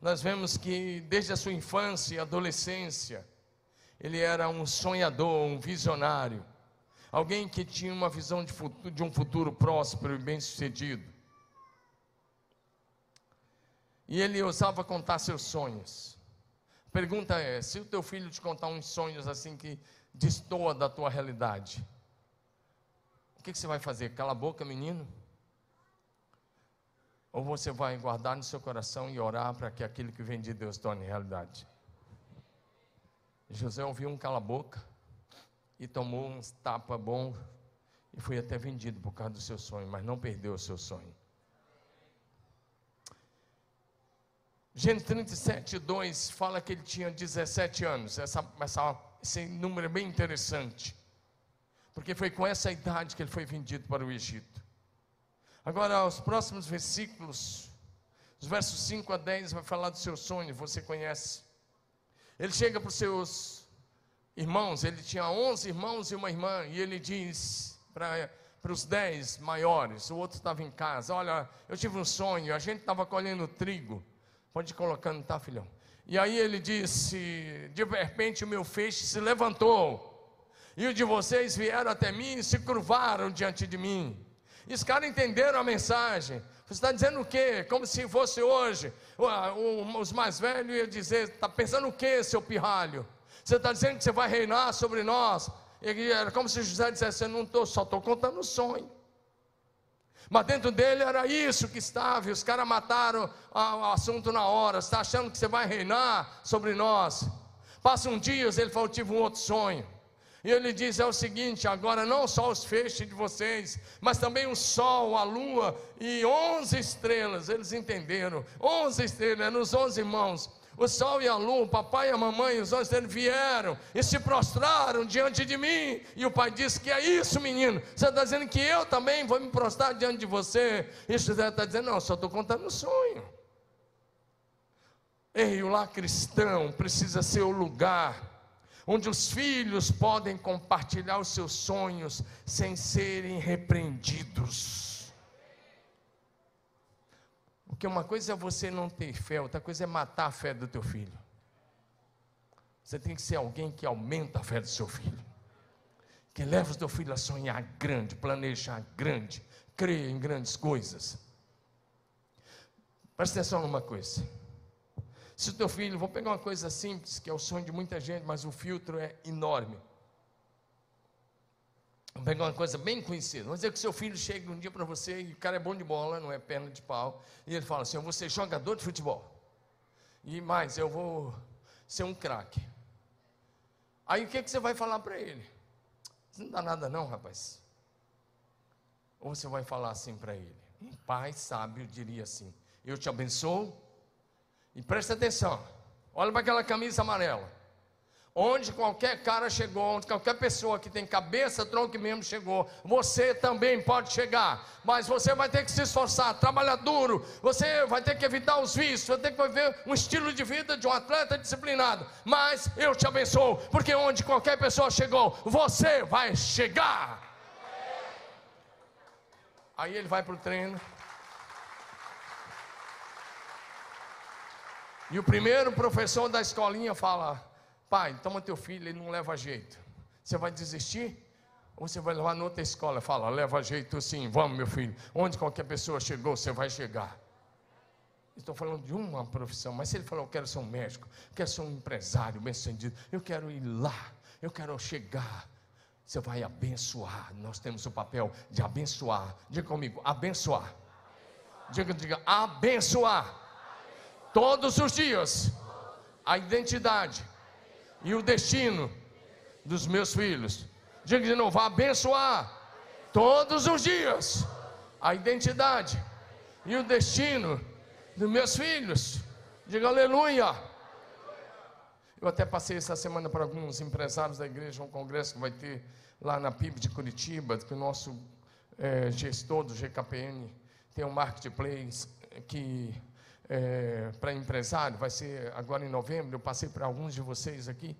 nós vemos que desde a sua infância e adolescência, ele era um sonhador, um visionário alguém que tinha uma visão de, futuro, de um futuro próspero e bem-sucedido. E ele ousava contar seus sonhos. Pergunta é: se o teu filho te contar uns sonhos assim que destoa da tua realidade, o que, que você vai fazer? Cala a boca, menino? Ou você vai guardar no seu coração e orar para que aquilo que vem de Deus torne realidade? José ouviu um cala-boca e tomou uns tapa bom e foi até vendido por causa do seu sonho, mas não perdeu o seu sonho. Gênesis 37, 2 fala que ele tinha 17 anos. Essa, essa, esse número é bem interessante. Porque foi com essa idade que ele foi vendido para o Egito. Agora, os próximos versículos, os versos 5 a 10, vai falar do seu sonho, você conhece. Ele chega para os seus irmãos, ele tinha 11 irmãos e uma irmã, e ele diz para os dez maiores, o outro estava em casa: Olha, eu tive um sonho, a gente estava colhendo trigo. Pode ir colocando, tá, filhão? E aí ele disse: De repente o meu feixe se levantou, e o de vocês vieram até mim e se curvaram diante de mim. E os caras entenderam a mensagem. Você está dizendo o quê? Como se fosse hoje. Os mais velhos iam dizer: Está pensando o quê, seu pirralho? Você está dizendo que você vai reinar sobre nós? E era como se José dissesse: Eu não estou, só estou contando o sonho. Mas dentro dele era isso que estava, e os caras mataram o assunto na hora. Você está achando que você vai reinar sobre nós? Passam dias, ele falou: Tive um outro sonho. E ele diz: É o seguinte, agora não só os feixes de vocês, mas também o sol, a lua e onze estrelas. Eles entenderam: onze estrelas, nos onze mãos O sol e a lua, o papai e a mamãe, os anjos dele vieram e se prostraram diante de mim. E o pai disse: Que é isso, menino? Você está dizendo que eu também vou me prostrar diante de você? E José está dizendo: Não, só estou contando um sonho. Ei, o lar cristão precisa ser o lugar onde os filhos podem compartilhar os seus sonhos sem serem repreendidos. Porque uma coisa é você não ter fé, outra coisa é matar a fé do teu filho. Você tem que ser alguém que aumenta a fé do seu filho, que leva o teu filho a sonhar grande, planejar grande, crer em grandes coisas. Presta atenção numa coisa. Se o teu filho, vou pegar uma coisa simples, que é o sonho de muita gente, mas o filtro é enorme. Vou pegar uma coisa bem conhecida. Vamos dizer que seu filho chega um dia para você e o cara é bom de bola, não é perna de pau, e ele fala assim: Eu vou ser jogador de futebol. E mais, eu vou ser um craque. Aí o que, que você vai falar para ele? Não dá nada, não, rapaz. Ou você vai falar assim para ele: Um pai sábio diria assim: Eu te abençoo e presta atenção, olha para aquela camisa amarela. Onde qualquer cara chegou, onde qualquer pessoa que tem cabeça, tronco membro chegou, você também pode chegar, mas você vai ter que se esforçar, trabalhar duro, você vai ter que evitar os vícios, vai ter que viver um estilo de vida de um atleta disciplinado. Mas eu te abençoo, porque onde qualquer pessoa chegou, você vai chegar. Aí ele vai para o treino, E o primeiro professor da escolinha fala: Pai, toma teu filho, ele não leva jeito. Você vai desistir? Ou você vai levar noutra escola? Fala, leva jeito sim, vamos meu filho. Onde qualquer pessoa chegou, você vai chegar. Estou falando de uma profissão, mas se ele falou, eu quero ser um médico, eu quero ser um empresário bem sucedido, eu quero ir lá, eu quero chegar. Você vai abençoar. Nós temos o papel de abençoar. Diga comigo, abençoar. Diga, diga, abençoar todos os dias a identidade e o destino dos meus filhos. Diga de novo: abençoar todos os dias a identidade e o destino dos meus filhos. Diga aleluia. Eu até passei essa semana para alguns empresários da igreja, um congresso que vai ter lá na PIB de Curitiba, que o nosso é, gestor do GKPN tem um marketplace que é, para empresário, vai ser agora em novembro, eu passei para alguns de vocês aqui.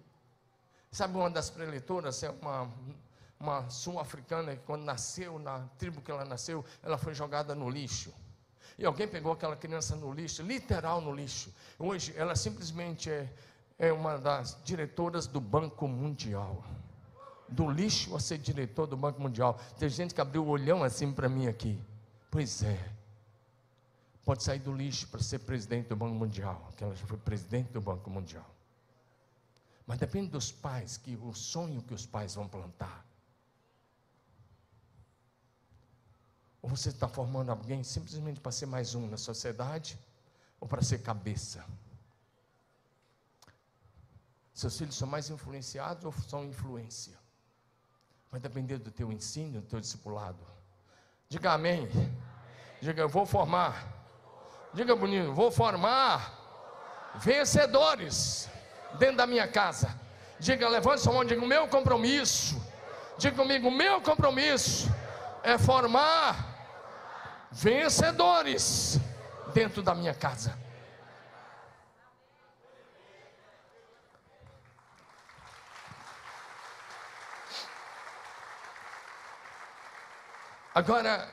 Sabe uma das preletoras, é uma, uma sul-africana que quando nasceu, na tribo que ela nasceu, ela foi jogada no lixo. E alguém pegou aquela criança no lixo, literal no lixo. Hoje ela simplesmente é, é uma das diretoras do Banco Mundial. Do lixo a ser diretor do Banco Mundial. Tem gente que abriu o olhão assim para mim aqui. Pois é pode sair do lixo para ser presidente do Banco Mundial, que ela já foi presidente do Banco Mundial. Mas depende dos pais, que o sonho que os pais vão plantar. Ou você está formando alguém simplesmente para ser mais um na sociedade, ou para ser cabeça. Seus filhos são mais influenciados ou são influência? Vai depender do teu ensino, do teu discipulado. Diga amém. Diga, eu vou formar Diga bonito, vou formar vencedores dentro da minha casa. Diga, levante sua mão, diga, o meu compromisso. Diga comigo, o meu compromisso é formar vencedores dentro da minha casa. Agora,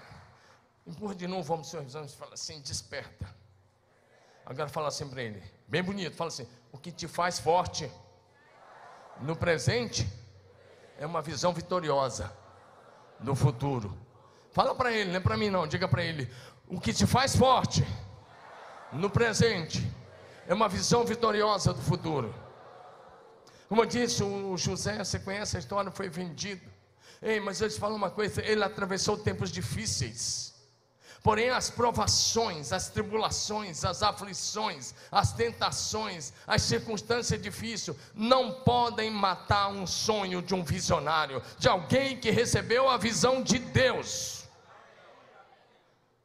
Novo, vamos seus olhos e fala assim: desperta. Agora fala assim para ele, bem bonito, fala assim: o que te faz forte no presente é uma visão vitoriosa do futuro. Fala para ele, não é para mim não, diga para ele: o que te faz forte no presente é uma visão vitoriosa do futuro. Como eu disse, o José, você conhece a história, foi vendido. Ei, mas eu te falo uma coisa: ele atravessou tempos difíceis. Porém, as provações, as tribulações, as aflições, as tentações, as circunstâncias difíceis não podem matar um sonho de um visionário, de alguém que recebeu a visão de Deus.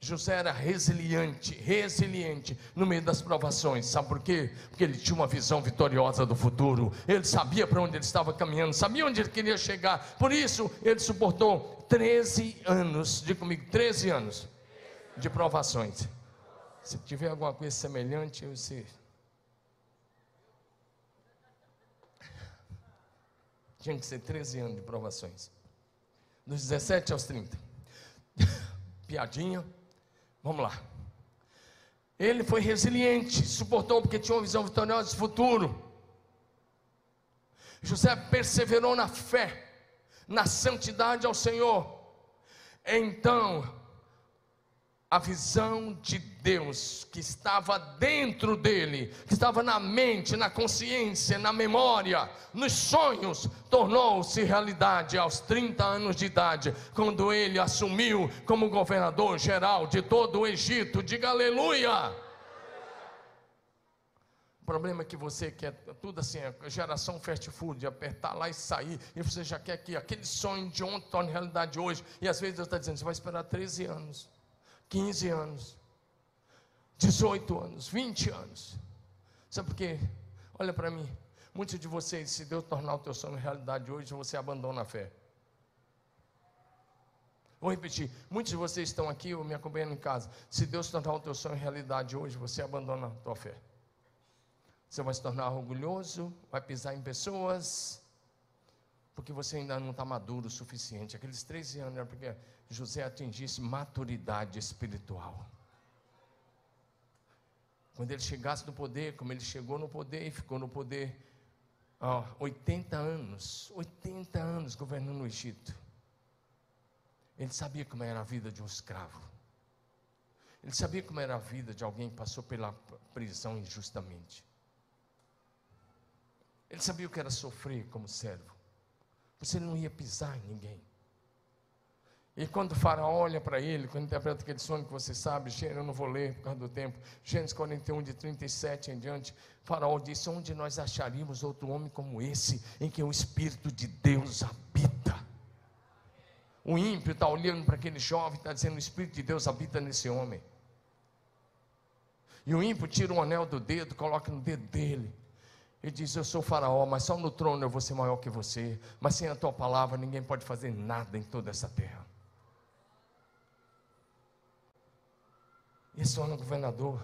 José era resiliente, resiliente no meio das provações. Sabe por quê? Porque ele tinha uma visão vitoriosa do futuro. Ele sabia para onde ele estava caminhando, sabia onde ele queria chegar. Por isso, ele suportou 13 anos, diga comigo, 13 anos de provações. Se tiver alguma coisa semelhante, você tinha que ser 13 anos de provações. Dos 17 aos 30. Piadinha. Vamos lá. Ele foi resiliente, suportou porque tinha uma visão vitoriosa de futuro. José perseverou na fé, na santidade ao Senhor. Então, a visão de Deus que estava dentro dele, que estava na mente, na consciência, na memória, nos sonhos, tornou-se realidade aos 30 anos de idade, quando ele assumiu como governador geral de todo o Egito. Diga aleluia! O problema é que você quer tudo assim, geração fast food, apertar lá e sair, e você já quer que aquele sonho de ontem torne realidade hoje, e às vezes Deus está dizendo, você vai esperar 13 anos. 15 anos, 18 anos, 20 anos. Sabe por quê? Olha para mim. Muitos de vocês, se Deus tornar o teu sonho realidade hoje, você abandona a fé. Vou repetir. Muitos de vocês estão aqui ou me acompanhando em casa. Se Deus tornar o teu sonho realidade hoje, você abandona a tua fé. Você vai se tornar orgulhoso, vai pisar em pessoas, porque você ainda não está maduro o suficiente. Aqueles 13 anos era porque José atingisse maturidade espiritual. Quando ele chegasse no poder, como ele chegou no poder e ficou no poder ó, 80 anos, 80 anos governando o Egito. Ele sabia como era a vida de um escravo. Ele sabia como era a vida de alguém que passou pela prisão injustamente. Ele sabia o que era sofrer como servo. Você não ia pisar em ninguém. E quando o faraó olha para ele, quando interpreta aquele sonho que você sabe, eu não vou ler por causa do tempo, Gênesis 41, de 37 em diante, faraó disse, onde nós acharíamos outro homem como esse, em que o Espírito de Deus habita? O ímpio está olhando para aquele jovem, está dizendo, o Espírito de Deus habita nesse homem. E o ímpio tira um anel do dedo, coloca no dedo dele. E diz: Eu sou faraó, mas só no trono eu vou ser maior que você. Mas sem a tua palavra ninguém pode fazer nada em toda essa terra. E se torna governador.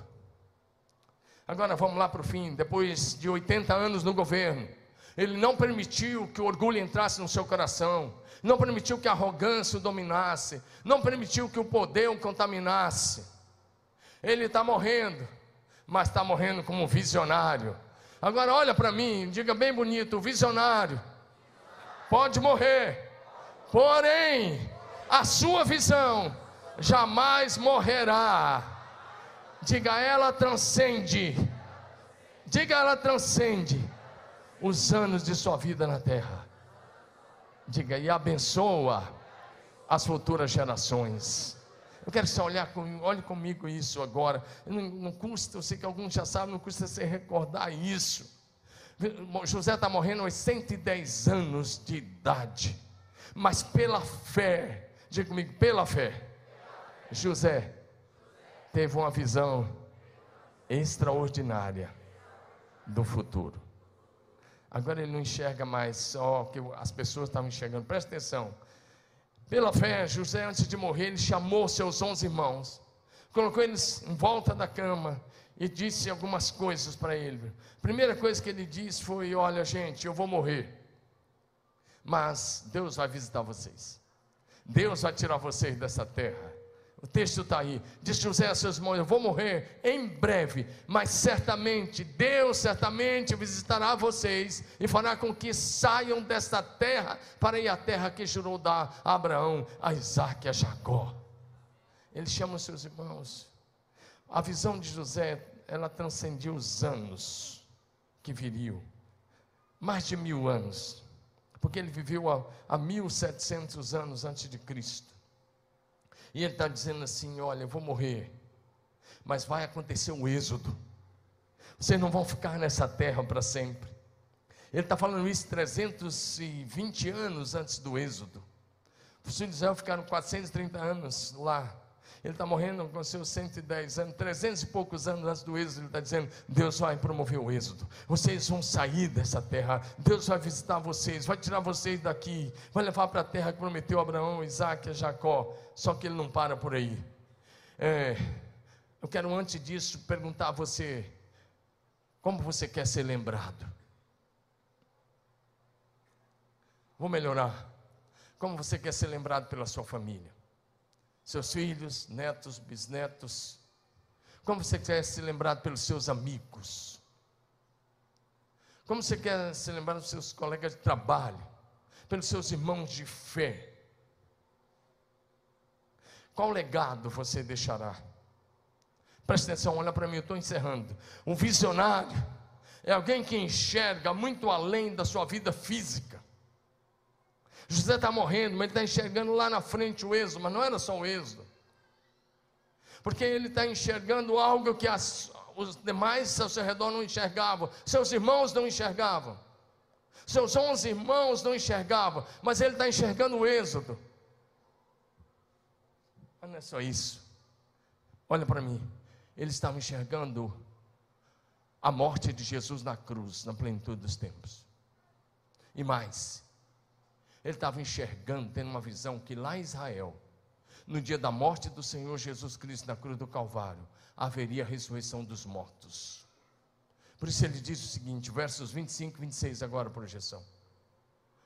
Agora vamos lá para o fim. Depois de 80 anos no governo, ele não permitiu que o orgulho entrasse no seu coração, não permitiu que a arrogância o dominasse, não permitiu que o poder o contaminasse. Ele está morrendo, mas está morrendo como visionário. Agora olha para mim, diga bem bonito, visionário. Pode morrer, porém a sua visão jamais morrerá Diga, ela transcende. Diga, ela transcende os anos de sua vida na terra. Diga, e abençoa as futuras gerações. Eu quero que você olhar com, olhe comigo isso agora. Não, não custa, eu sei que alguns já sabem, não custa você recordar isso. José está morrendo aos 110 anos de idade. Mas pela fé, diga comigo, pela fé, José teve uma visão extraordinária do futuro. Agora ele não enxerga mais só que as pessoas estavam enxergando. Presta atenção. Pela fé, José, antes de morrer, ele chamou seus onze irmãos, colocou eles em volta da cama e disse algumas coisas para ele. Primeira coisa que ele disse foi: Olha, gente, eu vou morrer, mas Deus vai visitar vocês. Deus vai tirar vocês dessa terra. O texto está aí. Diz José a seus irmãos: Eu vou morrer em breve, mas certamente, Deus certamente visitará vocês e fará com que saiam desta terra para ir à terra que jurou dar a Abraão, a Isaac e a Jacó. Ele chama os seus irmãos. A visão de José, ela transcendia os anos que viriam mais de mil anos, porque ele viveu a 1700 anos antes de Cristo. E ele está dizendo assim: Olha, eu vou morrer, mas vai acontecer um êxodo. Vocês não vão ficar nessa terra para sempre. Ele está falando isso 320 anos antes do êxodo. Os filhos de Israel ficaram 430 anos lá. Ele está morrendo com seus 110 anos, 300 e poucos anos antes do êxodo. Ele está dizendo: Deus vai promover o êxodo. Vocês vão sair dessa terra. Deus vai visitar vocês, vai tirar vocês daqui, vai levar para a terra que prometeu Abraão, Isaac e Jacó. Só que ele não para por aí. É, eu quero, antes disso, perguntar a você: como você quer ser lembrado? Vou melhorar. Como você quer ser lembrado pela sua família? Seus filhos, netos, bisnetos. Como você quer ser lembrado pelos seus amigos? Como você quer ser lembrado pelos seus colegas de trabalho? Pelos seus irmãos de fé? Qual legado você deixará? Presta atenção, olha para mim, eu estou encerrando. Um visionário é alguém que enxerga muito além da sua vida física. José está morrendo, mas ele está enxergando lá na frente o êxodo, mas não era só o êxodo. Porque ele está enxergando algo que as, os demais ao seu redor não enxergavam, seus irmãos não enxergavam, seus onze irmãos não enxergavam, mas ele está enxergando o êxodo. Mas não é só isso. Olha para mim, ele estava enxergando a morte de Jesus na cruz, na plenitude dos tempos. E mais, ele estava enxergando, tendo uma visão que lá em Israel, no dia da morte do Senhor Jesus Cristo na cruz do Calvário, haveria a ressurreição dos mortos. Por isso ele diz o seguinte, versos 25 e 26, agora projeção.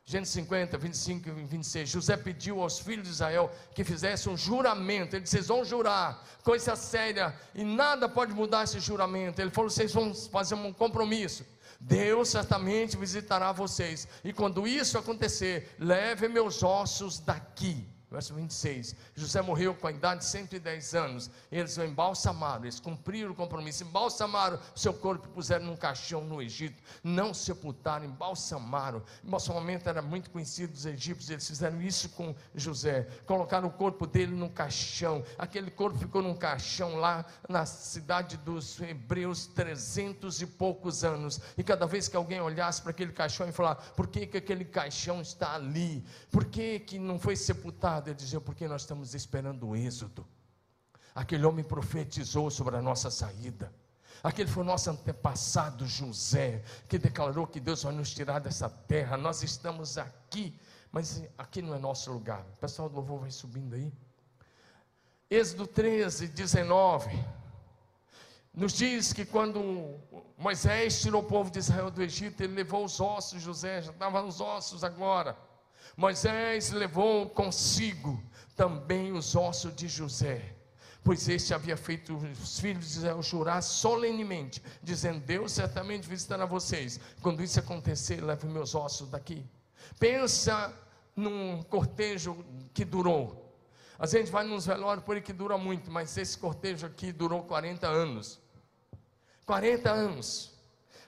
Gênesis 50, 25 e 26. José pediu aos filhos de Israel que fizessem um juramento. Ele disse: Vocês vão jurar, coisa séria, e nada pode mudar esse juramento. Ele falou: Vocês vão fazer um compromisso. Deus certamente visitará vocês. E quando isso acontecer, leve meus ossos daqui Verso 26. José morreu com a idade de 110 anos. Eles o embalsamaram, eles cumpriram o compromisso, embalsamaram seu corpo e puseram num caixão no Egito. Não sepultaram, embalsamaram. Embalsamamento era muito conhecido dos egípcios, eles fizeram isso com José. Colocaram o corpo dele num caixão. Aquele corpo ficou num caixão lá na cidade dos hebreus, 300 e poucos anos. E cada vez que alguém olhasse para aquele caixão e falar: por que, que aquele caixão está ali? Por que, que não foi sepultado? Ele dizia, porque nós estamos esperando o êxodo. Aquele homem profetizou sobre a nossa saída. Aquele foi o nosso antepassado José, que declarou que Deus vai nos tirar dessa terra. Nós estamos aqui, mas aqui não é nosso lugar. O pessoal do louvor vai subindo aí. Êxodo 13, 19. Nos diz que quando Moisés tirou o povo de Israel do Egito, ele levou os ossos, José já estava nos ossos agora. Moisés levou consigo também os ossos de José, pois este havia feito os filhos de Israel jurar solenemente, dizendo: Deus certamente visitará vocês. Quando isso acontecer, leve meus ossos daqui. Pensa num cortejo que durou. A gente vai nos velórios por aí que dura muito, mas esse cortejo aqui durou 40 anos. 40 anos.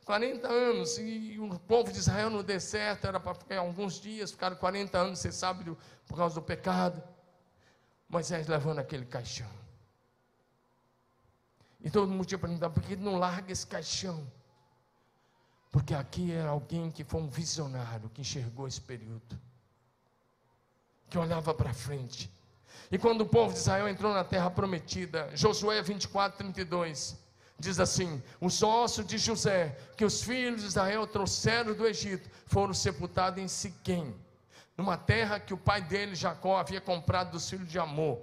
40 anos, e o povo de Israel no deserto era para ficar alguns dias, ficaram 40 anos, você sabe, por causa do pecado. Moisés levando aquele caixão. E todo mundo tinha perguntado, por que não larga esse caixão? Porque aqui era alguém que foi um visionário, que enxergou esse período, que olhava para frente. E quando o povo de Israel entrou na terra prometida, Josué 24, 32, diz assim: os ossos de José, que os filhos de Israel trouxeram do Egito, foram sepultados em Siquém, numa terra que o pai dele, Jacó, havia comprado dos filhos de Amor.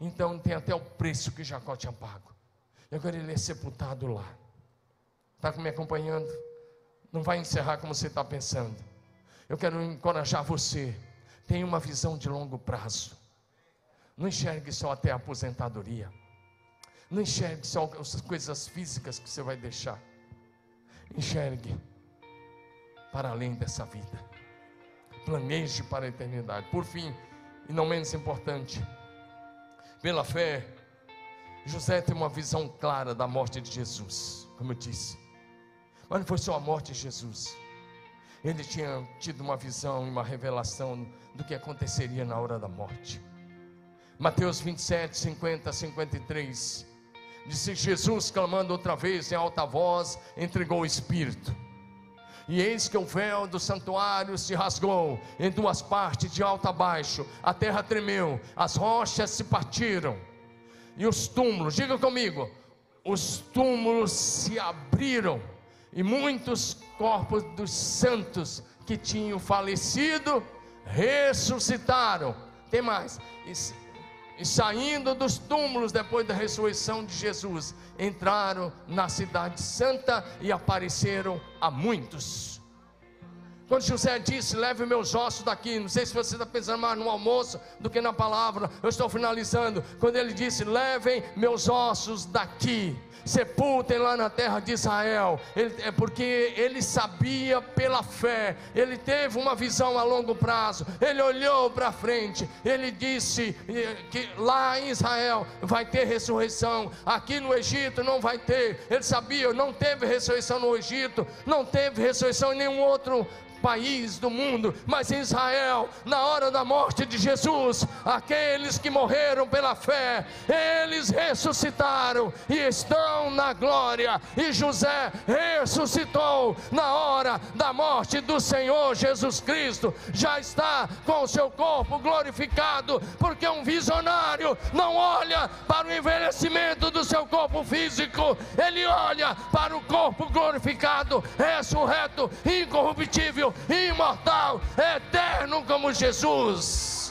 Então tem até o preço que Jacó tinha pago. E agora ele é sepultado lá. Está me acompanhando? Não vai encerrar como você está pensando. Eu quero encorajar você. Tenha uma visão de longo prazo. Não enxergue só até a aposentadoria. Não enxergue só as coisas físicas que você vai deixar. Enxergue para além dessa vida. Planeje para a eternidade. Por fim, e não menos importante, pela fé, José tem uma visão clara da morte de Jesus, como eu disse. Mas não foi só a morte de Jesus. Ele tinha tido uma visão e uma revelação do que aconteceria na hora da morte. Mateus 27, 50, 53 Disse Jesus, clamando outra vez em alta voz, entregou o Espírito. E eis que o véu do santuário se rasgou em duas partes, de alto a baixo, a terra tremeu, as rochas se partiram, e os túmulos, diga comigo, os túmulos se abriram, e muitos corpos dos santos que tinham falecido ressuscitaram. Tem mais. E saindo dos túmulos depois da ressurreição de Jesus, entraram na cidade santa e apareceram a muitos. Quando José disse: Leve meus ossos daqui, não sei se você está pensando mais no almoço do que na palavra, eu estou finalizando. Quando ele disse: Levem meus ossos daqui, sepultem lá na terra de Israel, ele, é porque ele sabia pela fé, ele teve uma visão a longo prazo, ele olhou para frente, ele disse que lá em Israel vai ter ressurreição, aqui no Egito não vai ter, ele sabia, não teve ressurreição no Egito, não teve ressurreição em nenhum outro país do mundo, mas em Israel, na hora da morte de Jesus, aqueles que morreram pela fé, eles ressuscitaram e estão na glória. E José ressuscitou na hora da morte do Senhor Jesus Cristo, já está com o seu corpo glorificado, porque um visionário não olha para o envelhecimento do seu corpo físico, ele olha para o corpo glorificado, ressurreto, incorruptível imortal, eterno como Jesus.